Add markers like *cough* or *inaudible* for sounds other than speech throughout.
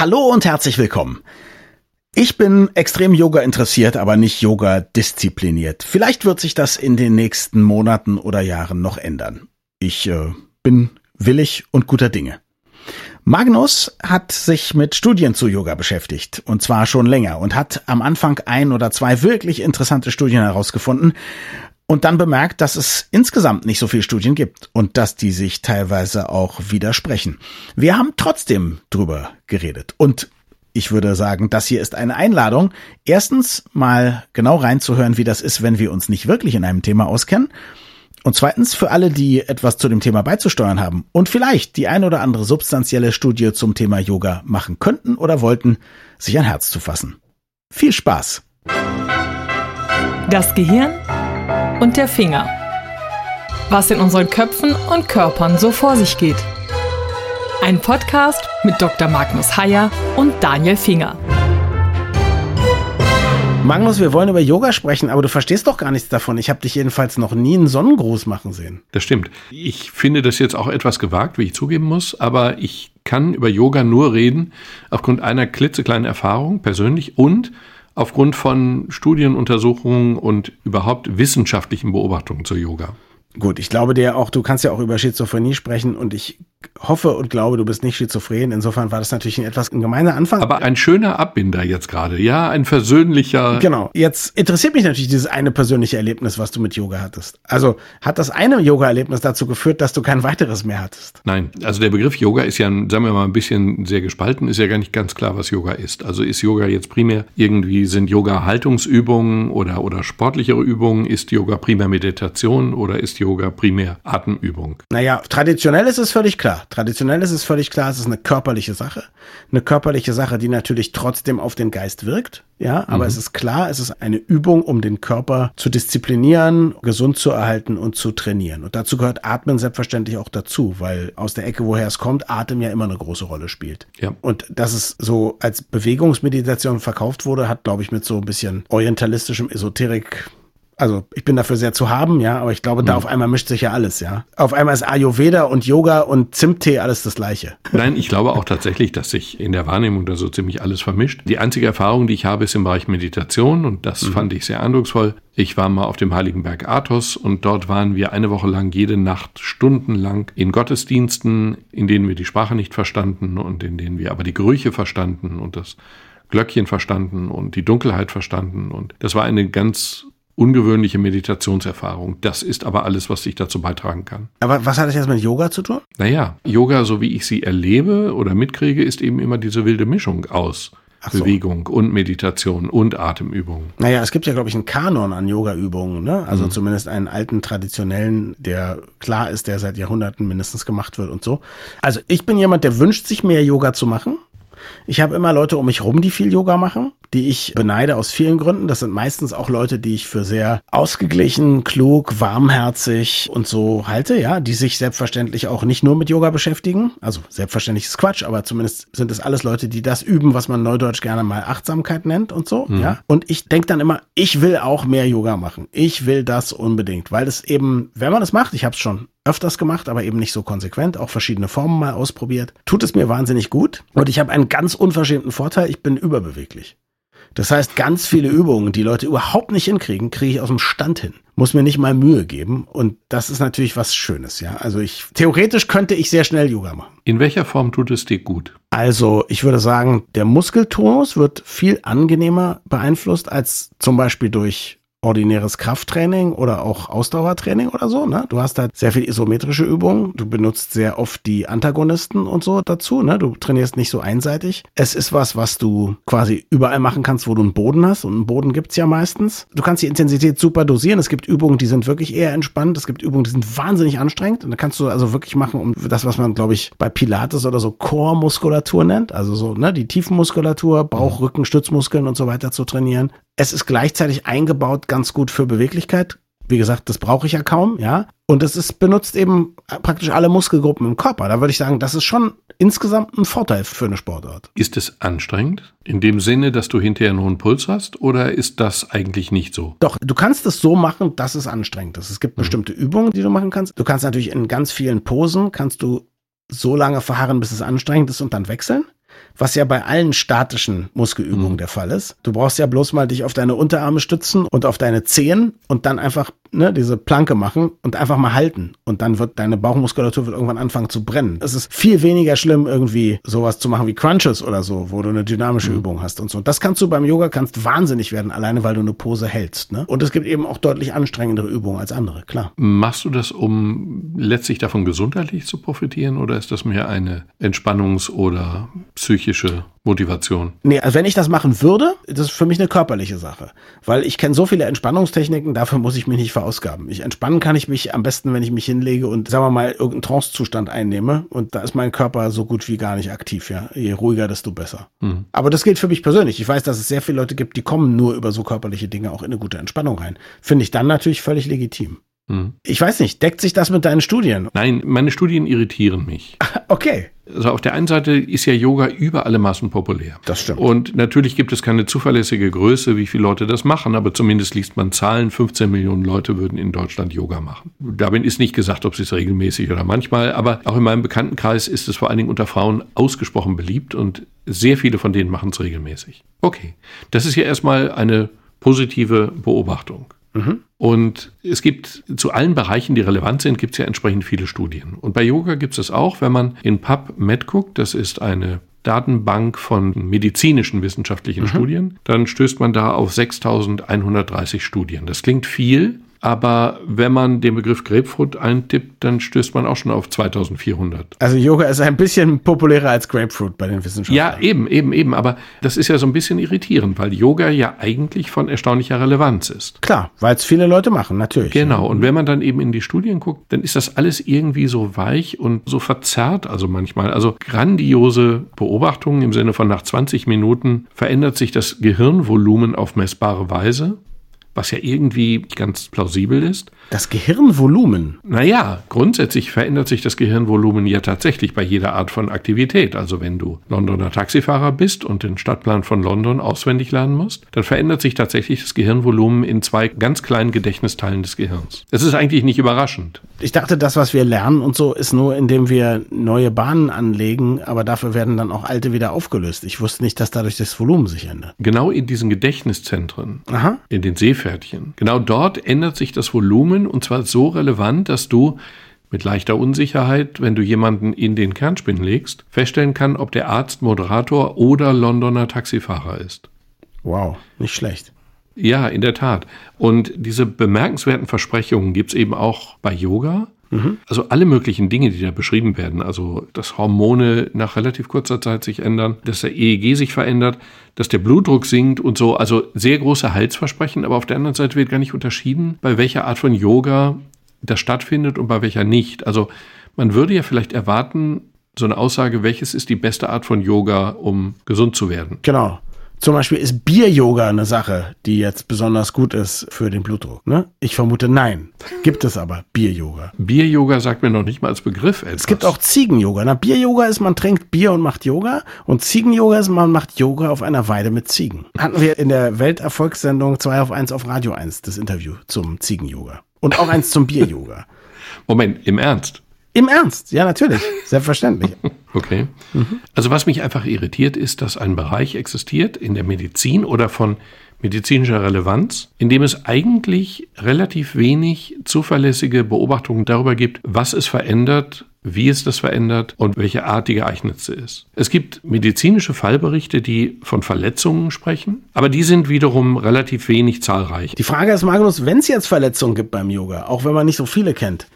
Hallo und herzlich willkommen. Ich bin extrem Yoga interessiert, aber nicht Yoga diszipliniert. Vielleicht wird sich das in den nächsten Monaten oder Jahren noch ändern. Ich äh, bin willig und guter Dinge. Magnus hat sich mit Studien zu Yoga beschäftigt, und zwar schon länger, und hat am Anfang ein oder zwei wirklich interessante Studien herausgefunden und dann bemerkt, dass es insgesamt nicht so viele Studien gibt und dass die sich teilweise auch widersprechen. Wir haben trotzdem drüber geredet und ich würde sagen, das hier ist eine Einladung, erstens mal genau reinzuhören, wie das ist, wenn wir uns nicht wirklich in einem Thema auskennen. Und zweitens für alle, die etwas zu dem Thema beizusteuern haben und vielleicht die ein oder andere substanzielle Studie zum Thema Yoga machen könnten oder wollten, sich ein Herz zu fassen. Viel Spaß! Das Gehirn und der Finger. Was in unseren Köpfen und Körpern so vor sich geht. Ein Podcast mit Dr. Magnus Heyer und Daniel Finger. Magnus, wir wollen über Yoga sprechen, aber du verstehst doch gar nichts davon. Ich habe dich jedenfalls noch nie einen Sonnengruß machen sehen. Das stimmt. Ich finde das jetzt auch etwas gewagt, wie ich zugeben muss, aber ich kann über Yoga nur reden aufgrund einer klitzekleinen Erfahrung persönlich und aufgrund von Studienuntersuchungen und überhaupt wissenschaftlichen Beobachtungen zur Yoga. Gut, ich glaube dir auch, du kannst ja auch über Schizophrenie sprechen und ich hoffe und glaube, du bist nicht schizophren. Insofern war das natürlich ein etwas gemeiner Anfang. Aber ein schöner Abbinder jetzt gerade, ja, ein versöhnlicher. Genau. Jetzt interessiert mich natürlich dieses eine persönliche Erlebnis, was du mit Yoga hattest. Also hat das eine Yoga-Erlebnis dazu geführt, dass du kein weiteres mehr hattest? Nein, also der Begriff Yoga ist ja, sagen wir mal, ein bisschen sehr gespalten, ist ja gar nicht ganz klar, was Yoga ist. Also ist Yoga jetzt primär irgendwie sind Yoga Haltungsübungen oder, oder sportlichere Übungen? Ist Yoga primär Meditation oder ist Yoga primär Atemübung? Naja, traditionell ist es völlig klar. Traditionell ist es völlig klar, es ist eine körperliche Sache. Eine körperliche Sache, die natürlich trotzdem auf den Geist wirkt. Ja, aber mhm. es ist klar, es ist eine Übung, um den Körper zu disziplinieren, gesund zu erhalten und zu trainieren. Und dazu gehört Atmen selbstverständlich auch dazu, weil aus der Ecke, woher es kommt, Atem ja immer eine große Rolle spielt. Ja. Und dass es so als Bewegungsmeditation verkauft wurde, hat, glaube ich, mit so ein bisschen orientalistischem Esoterik also ich bin dafür sehr zu haben, ja, aber ich glaube, da mhm. auf einmal mischt sich ja alles, ja. Auf einmal ist Ayurveda und Yoga und Zimttee alles das gleiche. Nein, ich glaube auch tatsächlich, dass sich in der Wahrnehmung da so ziemlich alles vermischt. Die einzige Erfahrung, die ich habe, ist im Bereich Meditation und das mhm. fand ich sehr eindrucksvoll. Ich war mal auf dem Heiligen Berg Athos und dort waren wir eine Woche lang jede Nacht stundenlang in Gottesdiensten, in denen wir die Sprache nicht verstanden und in denen wir aber die Gerüche verstanden und das Glöckchen verstanden und die Dunkelheit verstanden. Und das war eine ganz ungewöhnliche Meditationserfahrung. Das ist aber alles, was ich dazu beitragen kann. Aber was hat das jetzt mit Yoga zu tun? Naja, Yoga, so wie ich sie erlebe oder mitkriege, ist eben immer diese wilde Mischung aus so. Bewegung und Meditation und Atemübungen. Naja, es gibt ja, glaube ich, einen Kanon an Yoga-Übungen, ne? Also mhm. zumindest einen alten traditionellen, der klar ist, der seit Jahrhunderten mindestens gemacht wird und so. Also ich bin jemand, der wünscht sich mehr Yoga zu machen. Ich habe immer Leute um mich rum, die viel Yoga machen, die ich beneide aus vielen Gründen. Das sind meistens auch Leute, die ich für sehr ausgeglichen, klug, warmherzig und so halte, ja, die sich selbstverständlich auch nicht nur mit Yoga beschäftigen. Also selbstverständlich ist Quatsch, aber zumindest sind es alles Leute, die das üben, was man neudeutsch gerne mal Achtsamkeit nennt und so, mhm. ja. Und ich denke dann immer, ich will auch mehr Yoga machen. Ich will das unbedingt, weil es eben, wenn man das macht, ich habe es schon öfters gemacht, aber eben nicht so konsequent, auch verschiedene Formen mal ausprobiert. Tut es mir wahnsinnig gut und ich habe einen ganz unverschämten Vorteil, ich bin überbeweglich. Das heißt, ganz viele Übungen, die Leute überhaupt nicht hinkriegen, kriege ich aus dem Stand hin. Muss mir nicht mal Mühe geben. Und das ist natürlich was Schönes, ja. Also ich, theoretisch könnte ich sehr schnell Yoga machen. In welcher Form tut es dir gut? Also ich würde sagen, der Muskeltonus wird viel angenehmer beeinflusst als zum Beispiel durch ordinäres Krafttraining oder auch Ausdauertraining oder so. Ne? Du hast halt sehr viel isometrische Übungen. Du benutzt sehr oft die Antagonisten und so dazu. Ne? Du trainierst nicht so einseitig. Es ist was, was du quasi überall machen kannst, wo du einen Boden hast. Und einen Boden gibt's ja meistens. Du kannst die Intensität super dosieren. Es gibt Übungen, die sind wirklich eher entspannt. Es gibt Übungen, die sind wahnsinnig anstrengend. Und da kannst du also wirklich machen, um das, was man, glaube ich, bei Pilates oder so Core-Muskulatur nennt. Also so, ne, die Tiefenmuskulatur, Bauch, Rücken, Stützmuskeln und so weiter zu trainieren. Es ist gleichzeitig eingebaut ganz gut für Beweglichkeit. Wie gesagt, das brauche ich ja kaum, ja. Und es ist benutzt eben praktisch alle Muskelgruppen im Körper. Da würde ich sagen, das ist schon insgesamt ein Vorteil für eine Sportart. Ist es anstrengend? In dem Sinne, dass du hinterher einen hohen Puls hast? Oder ist das eigentlich nicht so? Doch, du kannst es so machen, dass es anstrengend ist. Es gibt mhm. bestimmte Übungen, die du machen kannst. Du kannst natürlich in ganz vielen Posen, kannst du so lange verharren, bis es anstrengend ist und dann wechseln. Was ja bei allen statischen Muskelübungen mhm. der Fall ist. Du brauchst ja bloß mal dich auf deine Unterarme stützen und auf deine Zehen und dann einfach ne, diese Planke machen und einfach mal halten. Und dann wird deine Bauchmuskulatur wird irgendwann anfangen zu brennen. Es ist viel weniger schlimm, irgendwie sowas zu machen wie Crunches oder so, wo du eine dynamische mhm. Übung hast und so. Das kannst du beim Yoga, kannst wahnsinnig werden, alleine weil du eine Pose hältst. Ne? Und es gibt eben auch deutlich anstrengendere Übungen als andere, klar. Machst du das, um letztlich davon gesundheitlich zu profitieren oder ist das mehr eine Entspannungs- oder psychische Motivation? Nee, also wenn ich das machen würde, das ist für mich eine körperliche Sache. Weil ich kenne so viele Entspannungstechniken, dafür muss ich mich nicht verausgaben. Ich entspannen kann ich mich am besten, wenn ich mich hinlege und, sagen wir mal, irgendeinen Trancezustand einnehme. Und da ist mein Körper so gut wie gar nicht aktiv, ja. Je ruhiger, desto besser. Mhm. Aber das gilt für mich persönlich. Ich weiß, dass es sehr viele Leute gibt, die kommen nur über so körperliche Dinge auch in eine gute Entspannung rein. Finde ich dann natürlich völlig legitim. Hm. Ich weiß nicht, deckt sich das mit deinen Studien? Nein, meine Studien irritieren mich. *laughs* Okay. Also auf der einen Seite ist ja Yoga über alle Maßen populär. Das stimmt. Und natürlich gibt es keine zuverlässige Größe, wie viele Leute das machen, aber zumindest liest man Zahlen, 15 Millionen Leute würden in Deutschland Yoga machen. Damit ist nicht gesagt, ob sie es regelmäßig oder manchmal, aber auch in meinem Bekanntenkreis ist es vor allen Dingen unter Frauen ausgesprochen beliebt und sehr viele von denen machen es regelmäßig. Okay, das ist ja erstmal eine positive Beobachtung. Mhm. Und es gibt zu allen Bereichen, die relevant sind, gibt es ja entsprechend viele Studien. Und bei Yoga gibt es das auch, wenn man in PubMed guckt, das ist eine Datenbank von medizinischen wissenschaftlichen mhm. Studien, dann stößt man da auf 6130 Studien. Das klingt viel, aber wenn man den Begriff Grapefruit eintippt, dann stößt man auch schon auf 2400. Also Yoga ist ein bisschen populärer als Grapefruit bei den Wissenschaftlern. Ja, eben, eben, eben. Aber das ist ja so ein bisschen irritierend, weil Yoga ja eigentlich von erstaunlicher Relevanz ist. Klar, weil es viele Leute machen, natürlich. Genau. Und wenn man dann eben in die Studien guckt, dann ist das alles irgendwie so weich und so verzerrt, also manchmal. Also grandiose Beobachtungen im Sinne von nach 20 Minuten verändert sich das Gehirnvolumen auf messbare Weise was ja irgendwie ganz plausibel ist. Das Gehirnvolumen? Naja, grundsätzlich verändert sich das Gehirnvolumen ja tatsächlich bei jeder Art von Aktivität. Also wenn du Londoner Taxifahrer bist und den Stadtplan von London auswendig lernen musst, dann verändert sich tatsächlich das Gehirnvolumen in zwei ganz kleinen Gedächtnisteilen des Gehirns. Es ist eigentlich nicht überraschend. Ich dachte, das, was wir lernen und so, ist nur, indem wir neue Bahnen anlegen, aber dafür werden dann auch alte wieder aufgelöst. Ich wusste nicht, dass dadurch das Volumen sich ändert. Genau in diesen Gedächtniszentren, Aha. in den Seepferdchen, genau dort ändert sich das Volumen und zwar so relevant, dass du mit leichter Unsicherheit, wenn du jemanden in den Kernspin legst, feststellen kann, ob der Arzt Moderator oder Londoner Taxifahrer ist. Wow, nicht schlecht. Ja, in der Tat. Und diese bemerkenswerten Versprechungen gibt es eben auch bei Yoga. Mhm. Also alle möglichen Dinge, die da beschrieben werden. Also, dass Hormone nach relativ kurzer Zeit sich ändern, dass der EEG sich verändert, dass der Blutdruck sinkt und so. Also sehr große Heilsversprechen. Aber auf der anderen Seite wird gar nicht unterschieden, bei welcher Art von Yoga das stattfindet und bei welcher nicht. Also man würde ja vielleicht erwarten, so eine Aussage, welches ist die beste Art von Yoga, um gesund zu werden. Genau. Zum Beispiel ist Bier-Yoga eine Sache, die jetzt besonders gut ist für den Blutdruck. Ne? Ich vermute nein. Gibt es aber Bier-Yoga. Bier-Yoga sagt mir noch nicht mal als Begriff etwas. Es gibt auch Ziegen-Yoga. Bier-Yoga ist, man trinkt Bier und macht Yoga. Und Ziegen-Yoga ist, man macht Yoga auf einer Weide mit Ziegen. Hatten wir in der Welterfolgssendung 2 auf 1 auf Radio 1 das Interview zum Ziegen-Yoga. Und auch eins zum Bier-Yoga. Moment, im Ernst? Im Ernst, ja, natürlich. Selbstverständlich. *laughs* Okay. Mhm. Also was mich einfach irritiert, ist, dass ein Bereich existiert in der Medizin oder von medizinischer Relevanz, in dem es eigentlich relativ wenig zuverlässige Beobachtungen darüber gibt, was es verändert, wie es das verändert und welche Art die geeignetste ist. Es gibt medizinische Fallberichte, die von Verletzungen sprechen, aber die sind wiederum relativ wenig zahlreich. Die Frage ist, Magnus, wenn es jetzt Verletzungen gibt beim Yoga, auch wenn man nicht so viele kennt,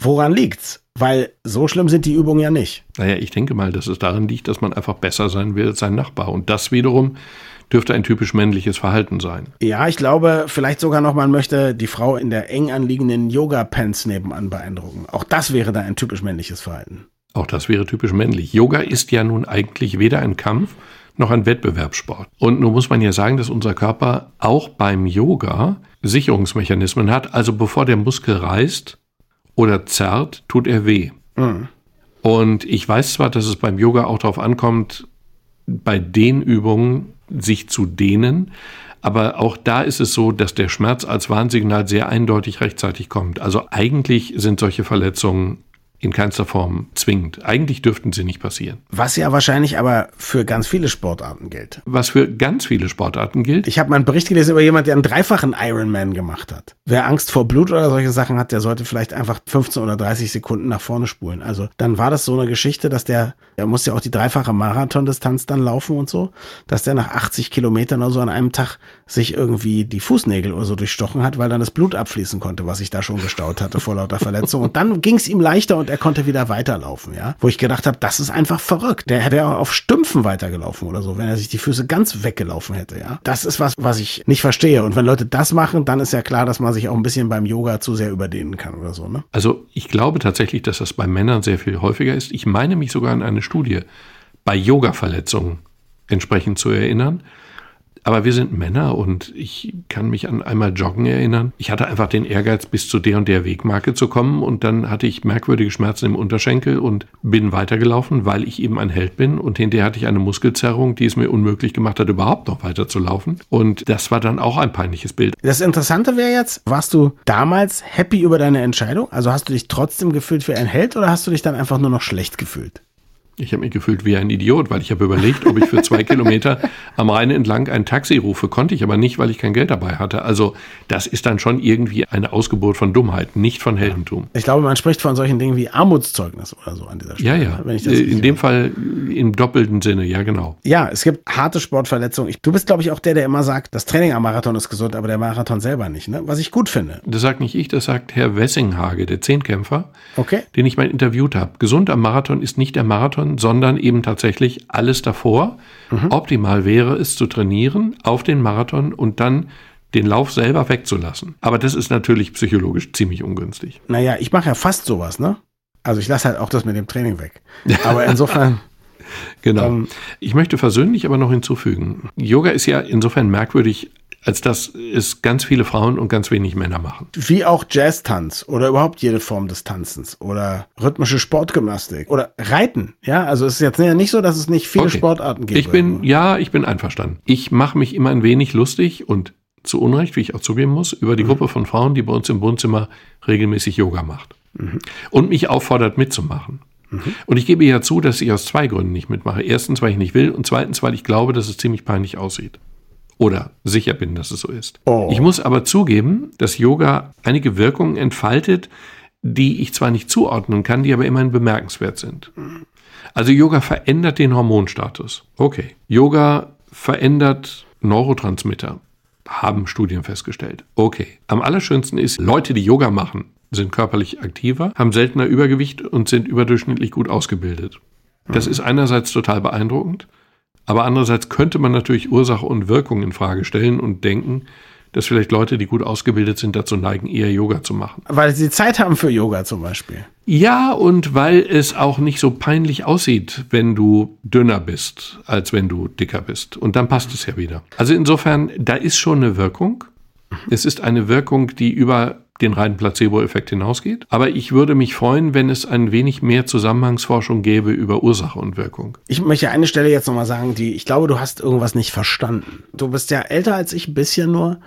woran liegt's? Weil so schlimm sind die Übungen ja nicht. Naja, ich denke mal, dass es darin liegt, dass man einfach besser sein will als sein Nachbar. Und das wiederum dürfte ein typisch männliches Verhalten sein. Ja, ich glaube, vielleicht sogar noch, man möchte die Frau in der eng anliegenden Yoga-Pants nebenan beeindrucken. Auch das wäre dann ein typisch männliches Verhalten. Auch das wäre typisch männlich. Yoga ist ja nun eigentlich weder ein Kampf noch ein Wettbewerbssport. Und nun muss man ja sagen, dass unser Körper auch beim Yoga Sicherungsmechanismen hat. Also bevor der Muskel reißt, oder zerrt, tut er weh. Mhm. Und ich weiß zwar, dass es beim Yoga auch darauf ankommt, bei den Übungen sich zu dehnen, aber auch da ist es so, dass der Schmerz als Warnsignal sehr eindeutig rechtzeitig kommt. Also eigentlich sind solche Verletzungen in keinster Form zwingend. Eigentlich dürften sie nicht passieren. Was ja wahrscheinlich aber für ganz viele Sportarten gilt. Was für ganz viele Sportarten gilt. Ich habe mal einen Bericht gelesen über jemanden, der einen dreifachen Ironman gemacht hat. Wer Angst vor Blut oder solche Sachen hat, der sollte vielleicht einfach 15 oder 30 Sekunden nach vorne spulen. Also dann war das so eine Geschichte, dass der, der musste ja auch die dreifache Marathondistanz dann laufen und so, dass der nach 80 Kilometern oder so an einem Tag sich irgendwie die Fußnägel oder so durchstochen hat, weil dann das Blut abfließen konnte, was sich da schon gestaut hatte vor lauter Verletzung. Und dann ging es ihm leichter und er konnte wieder weiterlaufen, ja. Wo ich gedacht habe, das ist einfach verrückt. Der hätte auch auf Stümpfen weitergelaufen oder so, wenn er sich die Füße ganz weggelaufen hätte, ja. Das ist was, was ich nicht verstehe. Und wenn Leute das machen, dann ist ja klar, dass man sich auch ein bisschen beim Yoga zu sehr überdehnen kann oder so, ne? Also ich glaube tatsächlich, dass das bei Männern sehr viel häufiger ist. Ich meine mich sogar an eine Studie bei Yoga-Verletzungen entsprechend zu erinnern. Aber wir sind Männer und ich kann mich an einmal Joggen erinnern. Ich hatte einfach den Ehrgeiz, bis zu der und der Wegmarke zu kommen und dann hatte ich merkwürdige Schmerzen im Unterschenkel und bin weitergelaufen, weil ich eben ein Held bin und hinterher hatte ich eine Muskelzerrung, die es mir unmöglich gemacht hat, überhaupt noch weiterzulaufen. Und das war dann auch ein peinliches Bild. Das Interessante wäre jetzt, warst du damals happy über deine Entscheidung? Also hast du dich trotzdem gefühlt wie ein Held oder hast du dich dann einfach nur noch schlecht gefühlt? Ich habe mich gefühlt wie ein Idiot, weil ich habe überlegt, ob ich für zwei *laughs* Kilometer am Rhein entlang ein Taxi rufe. Konnte ich aber nicht, weil ich kein Geld dabei hatte. Also das ist dann schon irgendwie eine Ausgeburt von Dummheit, nicht von Heldentum. Ich glaube, man spricht von solchen Dingen wie Armutszeugnis oder so an dieser Stelle. Ja, ja. Wenn ich das in dem Fall im doppelten Sinne, ja genau. Ja, es gibt harte Sportverletzungen. Du bist, glaube ich, auch der, der immer sagt, das Training am Marathon ist gesund, aber der Marathon selber nicht. Ne? Was ich gut finde. Das sagt nicht ich, das sagt Herr Wessinghage, der Zehnkämpfer, okay. den ich mal interviewt habe. Gesund am Marathon ist nicht der Marathon, sondern eben tatsächlich alles davor. Mhm. Optimal wäre es zu trainieren auf den Marathon und dann den Lauf selber wegzulassen. Aber das ist natürlich psychologisch ziemlich ungünstig. Naja, ich mache ja fast sowas, ne? Also ich lasse halt auch das mit dem Training weg. Aber insofern. *laughs* genau. Ähm, ich möchte versöhnlich aber noch hinzufügen. Yoga ist ja insofern merkwürdig als dass es ganz viele Frauen und ganz wenig Männer machen. Wie auch Jazztanz oder überhaupt jede Form des Tanzens oder rhythmische Sportgymnastik oder Reiten. Ja, also es ist jetzt nicht so, dass es nicht viele okay. Sportarten gibt. Ich bin, ja, ich bin einverstanden. Ich mache mich immer ein wenig lustig und zu Unrecht, wie ich auch zugeben muss, über die mhm. Gruppe von Frauen, die bei uns im Wohnzimmer regelmäßig Yoga macht. Mhm. Und mich auffordert mitzumachen. Mhm. Und ich gebe ja zu, dass ich aus zwei Gründen nicht mitmache. Erstens, weil ich nicht will und zweitens, weil ich glaube, dass es ziemlich peinlich aussieht oder sicher bin, dass es so ist. Oh. Ich muss aber zugeben, dass Yoga einige Wirkungen entfaltet, die ich zwar nicht zuordnen kann, die aber immerhin bemerkenswert sind. Also Yoga verändert den Hormonstatus. Okay. Yoga verändert Neurotransmitter. Haben Studien festgestellt. Okay. Am allerschönsten ist, Leute, die Yoga machen, sind körperlich aktiver, haben seltener Übergewicht und sind überdurchschnittlich gut ausgebildet. Das ist einerseits total beeindruckend. Aber andererseits könnte man natürlich Ursache und Wirkung in Frage stellen und denken, dass vielleicht Leute, die gut ausgebildet sind, dazu neigen, eher Yoga zu machen. Weil sie Zeit haben für Yoga zum Beispiel. Ja, und weil es auch nicht so peinlich aussieht, wenn du dünner bist, als wenn du dicker bist. Und dann passt es ja wieder. Also insofern, da ist schon eine Wirkung. Es ist eine Wirkung, die über den reinen Placebo-Effekt hinausgeht. Aber ich würde mich freuen, wenn es ein wenig mehr Zusammenhangsforschung gäbe über Ursache und Wirkung. Ich möchte eine Stelle jetzt nochmal sagen, die, ich glaube, du hast irgendwas nicht verstanden. Du bist ja älter als ich, ein bisschen nur.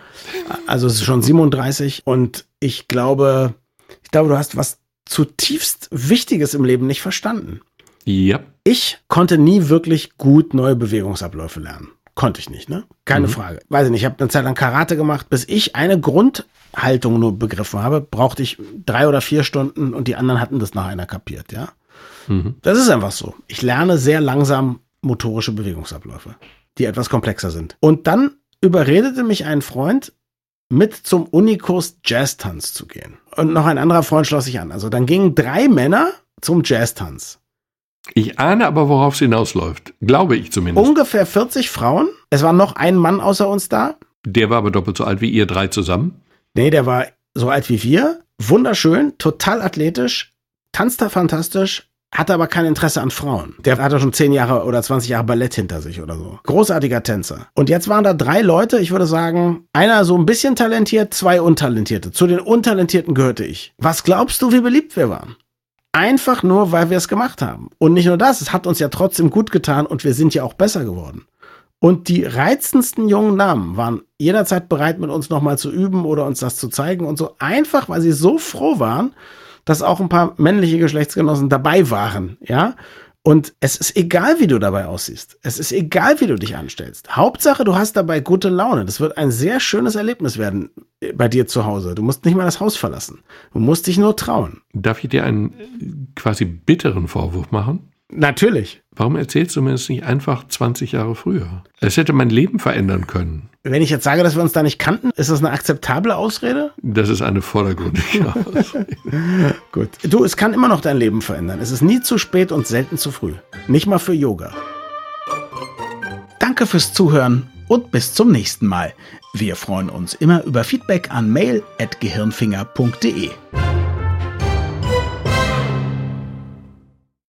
Also es ist schon 37 und ich glaube, ich glaube, du hast was zutiefst Wichtiges im Leben nicht verstanden. Ja. Ich konnte nie wirklich gut neue Bewegungsabläufe lernen. Konnte ich nicht, ne? Keine mhm. Frage. Weiß ich nicht, ich habe eine Zeit lang Karate gemacht, bis ich eine Grundhaltung nur begriffen habe, brauchte ich drei oder vier Stunden und die anderen hatten das nach einer kapiert, ja? Mhm. Das ist einfach so. Ich lerne sehr langsam motorische Bewegungsabläufe, die etwas komplexer sind. Und dann überredete mich ein Freund, mit zum Unikurs Jazztanz zu gehen. Und noch ein anderer Freund schloss sich an. Also dann gingen drei Männer zum Jazztanz. Ich ahne aber, worauf es hinausläuft. Glaube ich zumindest. Ungefähr 40 Frauen. Es war noch ein Mann außer uns da. Der war aber doppelt so alt wie ihr drei zusammen. Nee, der war so alt wie wir. Wunderschön, total athletisch, tanzt da fantastisch, hatte aber kein Interesse an Frauen. Der hatte schon 10 Jahre oder 20 Jahre Ballett hinter sich oder so. Großartiger Tänzer. Und jetzt waren da drei Leute, ich würde sagen, einer so ein bisschen talentiert, zwei untalentierte. Zu den Untalentierten gehörte ich. Was glaubst du, wie beliebt wir waren? Einfach nur, weil wir es gemacht haben. Und nicht nur das, es hat uns ja trotzdem gut getan und wir sind ja auch besser geworden. Und die reizendsten jungen Namen waren jederzeit bereit, mit uns nochmal zu üben oder uns das zu zeigen und so. Einfach, weil sie so froh waren, dass auch ein paar männliche Geschlechtsgenossen dabei waren, ja. Und es ist egal, wie du dabei aussiehst. Es ist egal, wie du dich anstellst. Hauptsache, du hast dabei gute Laune. Das wird ein sehr schönes Erlebnis werden äh, bei dir zu Hause. Du musst nicht mal das Haus verlassen. Du musst dich nur trauen. Darf ich dir einen quasi bitteren Vorwurf machen? Natürlich. Warum erzählst du mir das nicht einfach 20 Jahre früher? Es hätte mein Leben verändern können. Wenn ich jetzt sage, dass wir uns da nicht kannten, ist das eine akzeptable Ausrede? Das ist eine vordergründige *laughs* Ausrede. Gut. Du, es kann immer noch dein Leben verändern. Es ist nie zu spät und selten zu früh. Nicht mal für Yoga. Danke fürs Zuhören und bis zum nächsten Mal. Wir freuen uns immer über Feedback an mail.gehirnfinger.de.